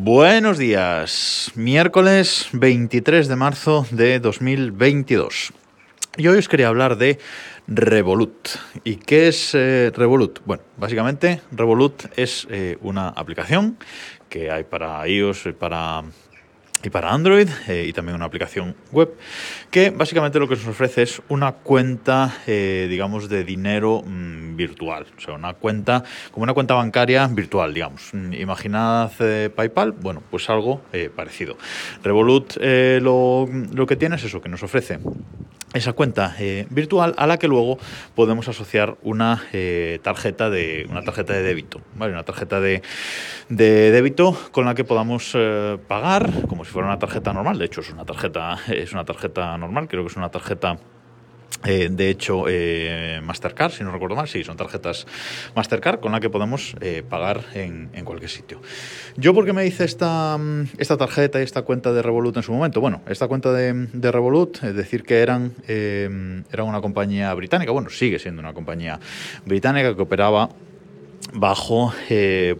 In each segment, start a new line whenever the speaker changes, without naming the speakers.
Buenos días, miércoles 23 de marzo de 2022. Y hoy os quería hablar de Revolut. ¿Y qué es eh, Revolut? Bueno, básicamente Revolut es eh, una aplicación que hay para iOS, para y para Android eh, y también una aplicación web que básicamente lo que nos ofrece es una cuenta eh, digamos de dinero mm, virtual. O sea una cuenta como una cuenta bancaria virtual digamos. Mm, imaginad eh, PayPal bueno pues algo parecido. Revolut lo, lo que tiene es eso que nos ofrece esa cuenta eh, virtual a la que luego podemos asociar una eh, tarjeta de una tarjeta de débito, ¿vale? Una tarjeta de, de débito con la que podamos eh, pagar como si fuera una tarjeta normal. De hecho, es una tarjeta, es una tarjeta normal, creo que es una tarjeta eh, de hecho, eh, Mastercard, si no recuerdo mal, sí, son tarjetas Mastercard con la que podemos eh, pagar en, cualquier sitio. ¿Yo por qué me hice esta, mm, esta tarjeta y esta cuenta de Revolut en su momento? Bueno, esta cuenta de, de Revolut, es decir, que eran, era una compañía británica, bueno, sigue siendo una compañía británica que operaba bajo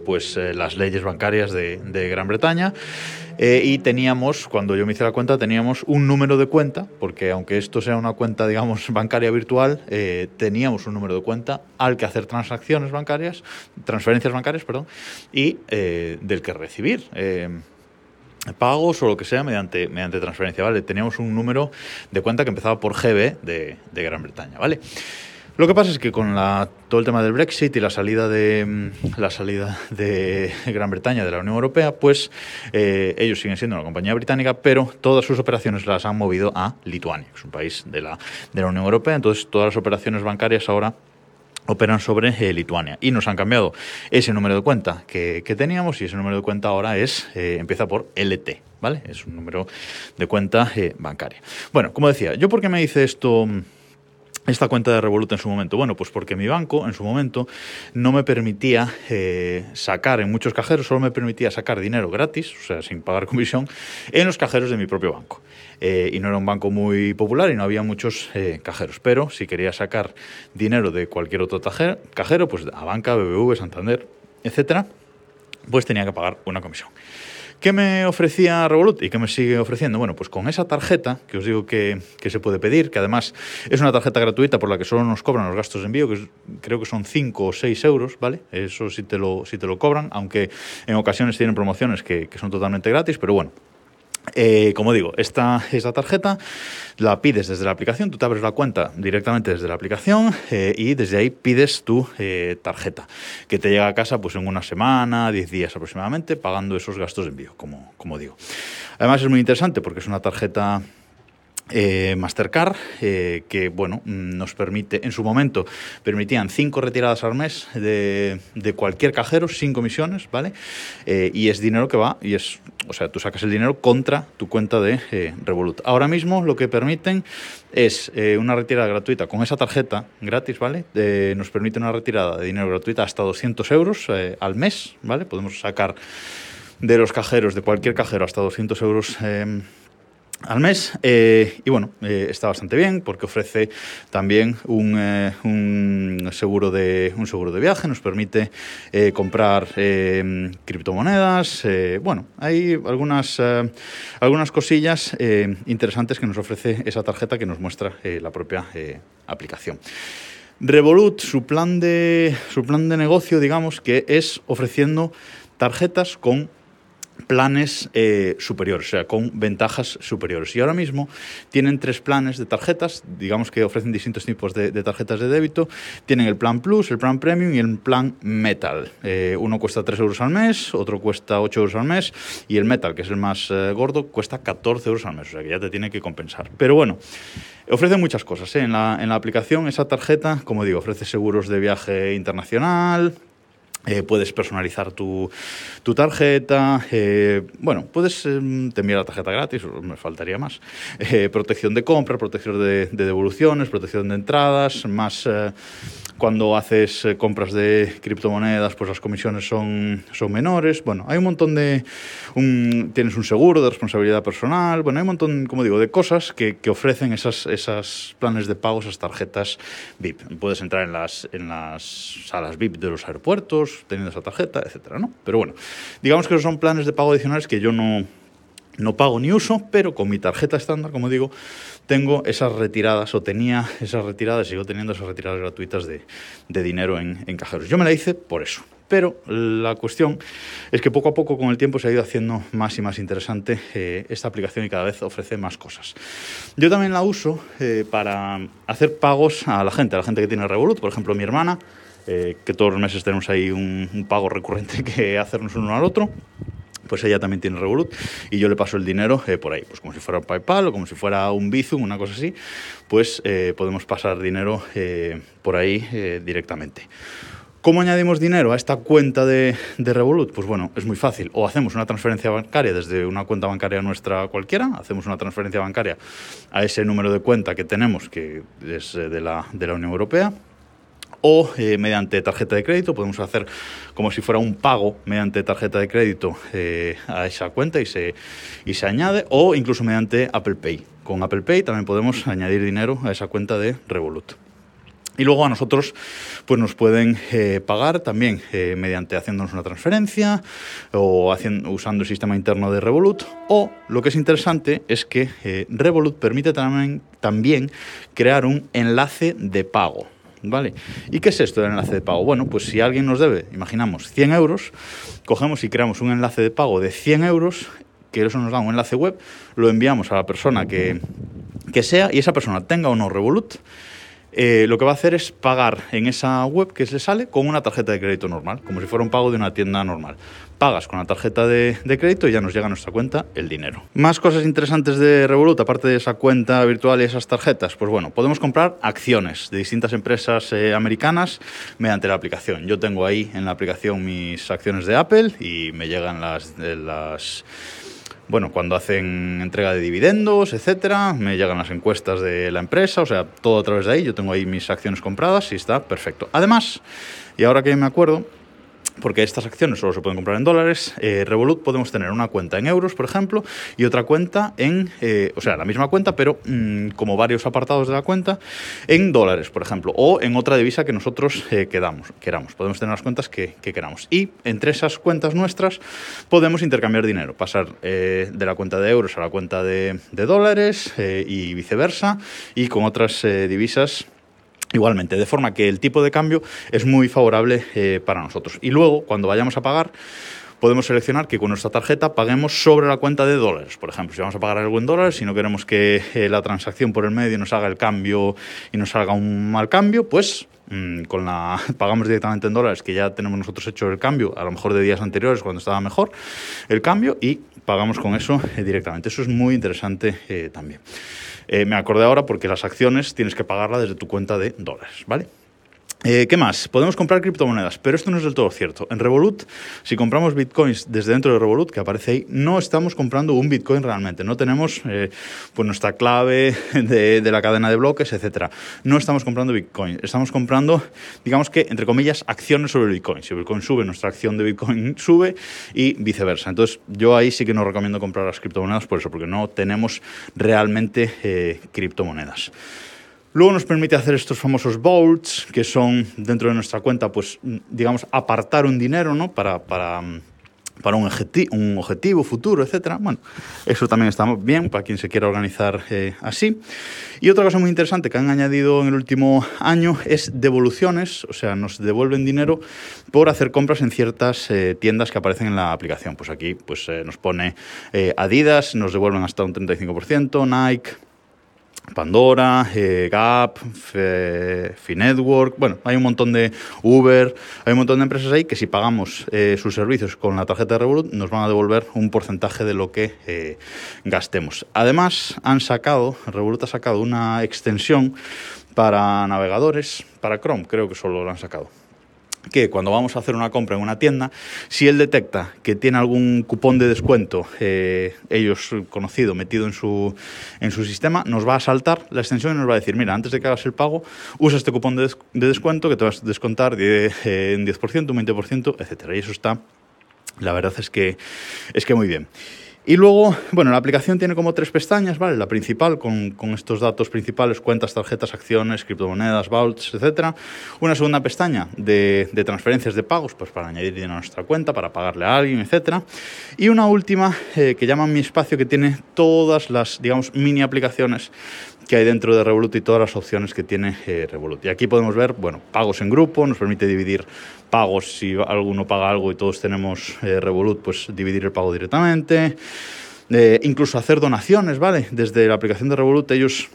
pues, las leyes bancarias de, de Gran Bretaña. Eh, y teníamos, cuando yo me hice la cuenta, teníamos un número de cuenta, porque aunque esto sea una cuenta, digamos, bancaria virtual, eh, teníamos un número de cuenta al que hacer transacciones bancarias, transferencias bancarias, perdón, y eh, del que recibir pagos o lo que sea mediante, mediante transferencia, ¿vale? Teníamos un número de cuenta que empezaba por GB de, de Gran Bretaña, ¿vale? Lo que pasa es que con todo el tema del Brexit y la salida de mm, la salida de Gran Bretaña de la Unión Europea, pues eh, ellos siguen siendo una compañía británica, pero todas sus operaciones las han movido a Lituania, que es un país de la, de la Unión Europea. Entonces, todas las operaciones bancarias ahora operan sobre eh, Lituania y nos han cambiado ese número de cuenta que, teníamos y ese número de cuenta ahora es eh, empieza por LT, ¿vale? Es un número de cuenta bancaria. Bueno, como decía, yo por qué me hice esto esta cuenta de Revolut en su momento? Bueno, pues porque mi banco en su momento no me permitía eh, sacar en muchos cajeros, solo me permitía sacar dinero gratis, o sea, sin pagar comisión, en los cajeros de mi propio banco. Eh, y no era un banco muy popular y no había muchos eh, cajeros. Pero si quería sacar dinero de cualquier otro cajero, pues a banca, BBV, Santander, etcétera, pues tenía que pagar una comisión. ¿Qué me ofrecía Revolut y qué me sigue ofreciendo? Bueno, pues con esa tarjeta que os digo que, se puede pedir, que además es una tarjeta gratuita por la que solo nos cobran los gastos de envío, que creo que son 5 o 6 euros, ¿vale? Eso sí te lo, sí te lo cobran, aunque en ocasiones tienen promociones que, que son totalmente gratis, pero bueno, eh, como digo, esta, esta tarjeta la pides desde la aplicación, tú te abres la cuenta directamente desde la aplicación eh, y desde ahí pides tu eh, tarjeta, que te llega a casa pues en una semana, 10 días aproximadamente, pagando esos gastos de envío, como, como digo. Además es muy interesante porque es una tarjeta eh, Mastercard, eh, que bueno, nos permite, en su momento permitían cinco retiradas al mes de, cualquier cajero sin comisiones, ¿vale? Eh, y es dinero que va, y es, o sea, tú sacas el dinero contra tu cuenta de Revolut. Ahora mismo lo que permiten es una retirada gratuita con esa tarjeta gratis, ¿vale? nos permite una retirada de dinero gratuita hasta 200 euros al mes, ¿vale? Podemos sacar de los cajeros, de cualquier cajero, hasta 200 euros al mes eh, y bueno eh, está bastante bien porque ofrece también un, eh, un, seguro de un seguro de viaje nos permite comprar criptomonedas bueno hay algunas algunas cosillas interesantes que nos ofrece esa tarjeta que nos muestra la propia aplicación. Revolut su plan de su plan de negocio digamos que es ofreciendo tarjetas con planes eh, superiores, o sea, con ventajas superiores. Y ahora mismo tienen tres planes de tarjetas, digamos que ofrecen distintos tipos de, tarjetas de débito. Tienen el plan Plus, el plan Premium y el plan Metal. Eh, uno cuesta 3 euros al mes, otro cuesta 8 euros al mes y el Metal, que es el más eh, gordo, cuesta 14 euros al mes, o sea que ya te tiene que compensar. Pero bueno, ofrece muchas cosas. En la, en la aplicación esa tarjeta, como digo, ofrece seguros de viaje internacional, eh, puedes personalizar tu, tu tarjeta. Eh, bueno, puedes eh, te enviar la tarjeta gratis, me faltaría más. protección de compra, protección de, devoluciones, protección de entradas, más Cuando haces eh, compras de criptomonedas, pues las comisiones son, son menores. Bueno, hay un montón de... Un, tienes un seguro de responsabilidad personal. Bueno, hay un montón, como digo, de cosas que, que ofrecen esas, esas planes de pago, esas tarjetas VIP. Puedes entrar en las, en las salas VIP de los aeropuertos teniendo esa tarjeta, etcétera, ¿no? Pero bueno, digamos que son planes de pago adicionales que yo no, no pago ni uso, pero con mi tarjeta estándar, como digo, tengo esas retiradas o tenía esas retiradas, sigo teniendo esas retiradas gratuitas de, de dinero en, en, cajeros. Yo me la hice por eso. Pero la cuestión es que poco a poco con el tiempo se ha ido haciendo más y más interesante eh, esta aplicación y cada vez ofrece más cosas. Yo también la uso eh, para hacer pagos a la gente, a la gente que tiene Revolut, por ejemplo mi hermana, eh, que todos los meses tenemos ahí un, un pago recurrente que hacernos uno al otro pues ella también tiene Revolut y yo le paso el dinero eh, por ahí, pues como si fuera un PayPal o como si fuera un Bizum, una cosa así, pues eh, podemos pasar dinero eh, por ahí eh, directamente. ¿Cómo añadimos dinero a esta cuenta de, de, Revolut? Pues bueno, es muy fácil. O hacemos una transferencia bancaria desde una cuenta bancaria nuestra cualquiera, hacemos una transferencia bancaria a ese número de cuenta que tenemos, que es de la, de la Unión Europea, o eh, mediante tarjeta de crédito, podemos hacer como si fuera un pago mediante tarjeta de crédito eh, a esa cuenta y se, y se añade, o incluso mediante Apple Pay. Con Apple Pay también podemos añadir dinero a esa cuenta de Revolut. Y luego a nosotros pues nos pueden eh, pagar también mediante haciéndonos una transferencia o haciendo, usando el sistema interno de Revolut. O lo que es interesante es que Revolut permite también, también crear un enlace de pago. ¿Vale? ¿Y qué es esto del enlace de pago? Bueno, pues si alguien nos debe, imaginamos, 100 euros, cogemos y creamos un enlace de pago de 100 euros, que eso nos da un enlace web, lo enviamos a la persona que, que sea y esa persona tenga o no Revolut, eh, lo que va a hacer es pagar en esa web que se sale con una tarjeta de crédito normal, como si fuera un pago de una tienda normal. Pagas con la tarjeta de, de, crédito y ya nos llega a nuestra cuenta el dinero. Más cosas interesantes de Revolut, aparte de esa cuenta virtual y esas tarjetas, pues bueno, podemos comprar acciones de distintas empresas eh, americanas mediante la aplicación. Yo tengo ahí en la aplicación mis acciones de Apple y me llegan las, las bueno, cuando hacen entrega de dividendos, etcétera, me llegan las encuestas de la empresa, o sea, todo a través de ahí, yo tengo ahí mis acciones compradas y está perfecto. Además, y ahora que me acuerdo, porque estas acciones solo se pueden comprar en dólares. Eh, Revolut podemos tener una cuenta en euros, por ejemplo, y otra cuenta en, eh, o sea, la misma cuenta, pero mmm, como varios apartados de la cuenta, en dólares, por ejemplo, o en otra divisa que nosotros eh, queramos. Podemos tener las cuentas que, que, queramos. Y entre esas cuentas nuestras podemos intercambiar dinero, pasar eh, de la cuenta de euros a la cuenta de, dólares y viceversa, y con otras divisas Igualmente, de forma que el tipo de cambio es muy favorable eh, para nosotros. Y luego, cuando vayamos a pagar, podemos seleccionar que con nuestra tarjeta paguemos sobre la cuenta de dólares. Por ejemplo, si vamos a pagar algo en dólares, si no queremos que eh, la transacción por el medio nos haga el cambio y nos salga un mal cambio, pues mmm, con la pagamos directamente en dólares, que ya tenemos nosotros hecho el cambio, a lo mejor de días anteriores cuando estaba mejor el cambio, y pagamos con eso eh, directamente. Eso es muy interesante también. Eh, me acordé ahora porque las acciones tienes que pagarla desde tu cuenta de dólares, ¿vale? Eh, ¿Qué más? Podemos comprar criptomonedas, pero esto no es del todo cierto. En Revolut, si compramos bitcoins desde dentro de Revolut, que aparece ahí, no estamos comprando un bitcoin realmente. No tenemos eh, pues nuestra clave de, la cadena de bloques, etcétera. No estamos comprando bitcoin. Estamos comprando, digamos que, entre comillas, acciones sobre bitcoin. Si bitcoin sube, nuestra acción de bitcoin sube y viceversa. Entonces, yo ahí sí que no recomiendo comprar las criptomonedas por eso, porque no tenemos realmente eh, criptomonedas. Luego nos permite hacer estos famosos vaults, que son dentro de nuestra cuenta, pues, digamos, apartar un dinero, ¿no? Para, para, para un, objetivo, un objetivo futuro, etcétera. Bueno, eso también está bien para quien se quiera organizar eh, así. Y otra cosa muy interesante que han añadido en el último año es devoluciones, o sea, nos devuelven dinero por hacer compras en ciertas eh, tiendas que aparecen en la aplicación. Pues aquí pues, eh, nos pone Adidas, nos devuelven hasta un 35%, Nike, Pandora, eh, Gap, Finetwork, bueno, hay un montón de Uber, hay un montón de empresas ahí que si pagamos eh, sus servicios con la tarjeta de Revolut nos van a devolver un porcentaje de lo que eh, gastemos. Además, han sacado, Revolut ha sacado una extensión para navegadores, para Chrome, creo que solo lo han sacado que cuando vamos a hacer una compra en una tienda, si él detecta que tiene algún cupón de descuento, eh, ellos conocido, metido en su, en su sistema, nos va a saltar la extensión y nos va a decir, mira, antes de que hagas el pago, usa este cupón de, descuento que te vas a descontar de, eh, en 10%, un 20%, etc. Y eso está, la verdad es que, es que muy bien. Y luego, bueno, la aplicación tiene como tres pestañas, ¿vale? La principal con, con, estos datos principales, cuentas, tarjetas, acciones, criptomonedas, vaults, etc. Una segunda pestaña de, de, transferencias de pagos, pues para añadir dinero a nuestra cuenta, para pagarle a alguien, etc. Y una última eh, que llaman Mi Espacio, que tiene todas las, digamos, mini aplicaciones que hay dentro de Revolut y todas las opciones que tiene eh, Revolut. Y aquí podemos ver, bueno, pagos en grupo, nos permite dividir pagos si alguno paga algo y todos tenemos eh, Revolut, pues dividir el pago directamente. Eh, incluso hacer donaciones, ¿vale? Desde la aplicación de Revolut ellos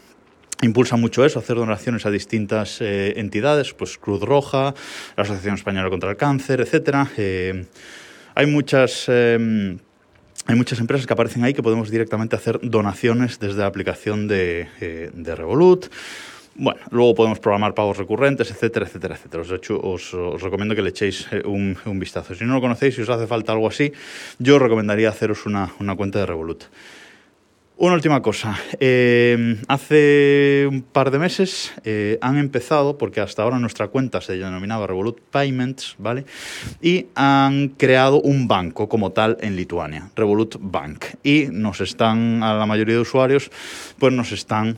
impulsan mucho eso, hacer donaciones a distintas entidades, pues Cruz Roja, la Asociación Española contra el Cáncer, etcétera. hay muchas em, hay muchas empresas que aparecen ahí que podemos directamente hacer donaciones desde la aplicación de, eh, de Revolut. Bueno, luego podemos programar pagos recurrentes, etcétera, etcétera, etcétera. Os, hecho, os, os recomiendo que le echéis eh, un, un, vistazo. Si no lo conocéis, si os hace falta algo así, yo os recomendaría haceros una, una cuenta de Revolut. Una última cosa. Eh, hace un par de meses eh, han empezado, porque hasta ahora nuestra cuenta se denominaba Revolut Payments, ¿vale? Y han creado un banco como tal en Lituania, Revolut Bank. Y nos están, a la mayoría de usuarios, pues nos están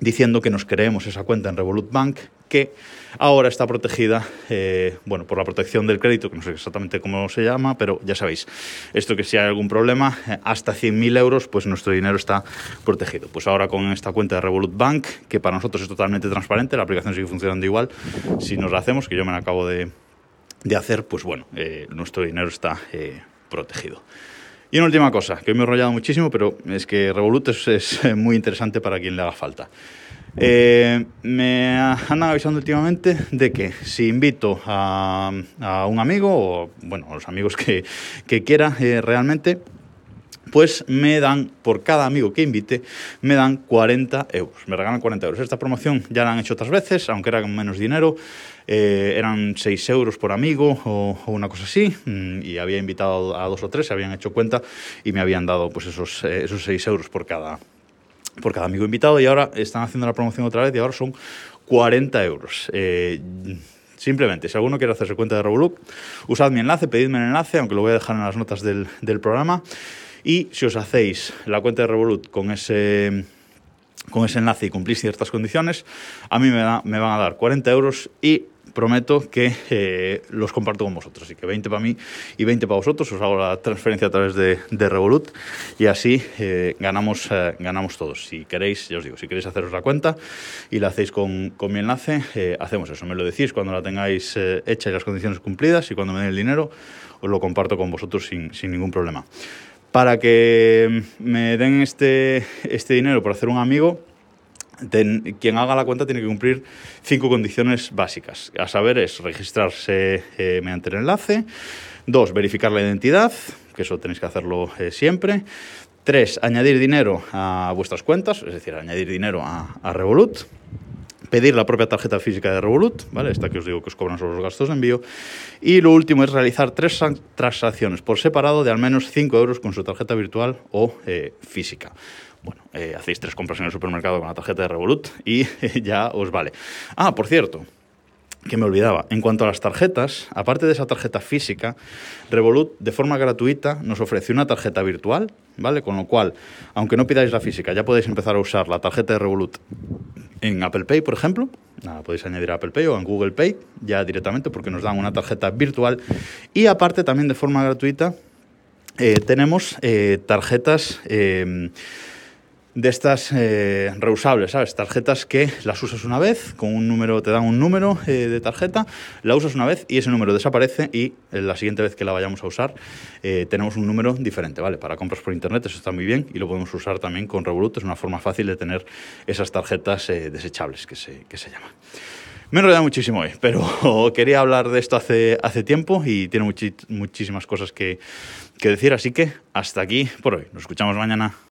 diciendo que nos creemos esa cuenta en Revolut Bank, que ahora está protegida, eh, bueno, por la protección del crédito, que no sé exactamente cómo se llama, pero ya sabéis, esto que si hay algún problema, eh, hasta 100.000 euros, pues nuestro dinero está protegido. Pues ahora con esta cuenta de Revolut Bank, que para nosotros es totalmente transparente, la aplicación sigue funcionando igual, si nos la hacemos, que yo me la acabo de, de hacer, pues bueno, eh, nuestro dinero está eh, protegido. Y una última cosa, que hoy me he enrollado muchísimo, pero es que Revolut es, muy interesante para quien le haga falta. Eh, me andan avisando últimamente de que si invito a, un amigo, o bueno, a los amigos que, que quiera eh, realmente, pues me dan, por cada amigo que invite, me dan 40 euros, me regalan 40 euros. Esta promoción ya la han hecho otras veces, aunque era con menos dinero, eh, eran 6 euros por amigo o, una cosa así, mm, y había invitado a dos o tres, se habían hecho cuenta y me habían dado pues esos, eh, esos 6 euros por cada, por cada amigo invitado y ahora están haciendo la promoción otra vez y ahora son 40 euros. Eh, simplemente, si alguno quiere hacerse cuenta de Revolut, usad mi enlace, pedidme el enlace, aunque lo voy a dejar en las notas del, del programa. Y si os hacéis la cuenta de Revolut con ese, con ese enlace y cumplís ciertas condiciones, a mí me, da, me van a dar 40 euros y prometo que eh, los comparto con vosotros. Así que 20 para mí y 20 para vosotros. Os hago la transferencia a través de, de Revolut y así eh, ganamos, eh, ganamos todos. Si queréis, ya os digo, si queréis haceros la cuenta y la hacéis con, con mi enlace, eh, hacemos eso. Me lo decís cuando la tengáis eh, hecha y las condiciones cumplidas y cuando me den el dinero, os lo comparto con vosotros sin, sin ningún problema. Para que me den este, este dinero por hacer un amigo, quien haga la cuenta tiene que cumplir cinco condiciones básicas. A saber, es registrarse eh, mediante el enlace. Dos, verificar la identidad, que eso tenéis que hacerlo eh, siempre. Tres, añadir dinero a vuestras cuentas, es decir, añadir dinero a Revolut pedir la propia tarjeta física de Revolut, ¿vale? Esta que os digo que os cobran sobre los gastos de envío. Y lo último es realizar tres transacciones por separado de al menos 5 euros con su tarjeta virtual o eh, física. Bueno, eh, hacéis tres compras en el supermercado con la tarjeta de Revolut y ya os vale. Ah, por cierto, que me olvidaba. En cuanto a las tarjetas, aparte de esa tarjeta física, Revolut de forma gratuita nos ofrece una tarjeta virtual, ¿vale? Con lo cual, aunque no pidáis la física, ya podéis empezar a usar la tarjeta de Revolut en Apple Pay, por ejemplo. Nada, podéis añadir a Apple Pay o en Google Pay ya directamente porque nos dan una tarjeta virtual. Y aparte, también de forma gratuita, eh, tenemos eh, tarjetas... Eh, de estas eh, reusables, ¿sabes? Tarjetas que las usas una vez, con un número, te dan un número eh, de tarjeta, la usas una vez y ese número desaparece y eh, la siguiente vez que la vayamos a usar eh, tenemos un número diferente, ¿vale? Para compras por internet eso está muy bien y lo podemos usar también con Revolut, es una forma fácil de tener esas tarjetas eh, desechables que se, que se llaman. Me he enrollado muchísimo hoy, pero quería hablar de esto hace, hace tiempo y tiene muchísimas cosas que, que decir, así que hasta aquí por hoy. Nos escuchamos mañana.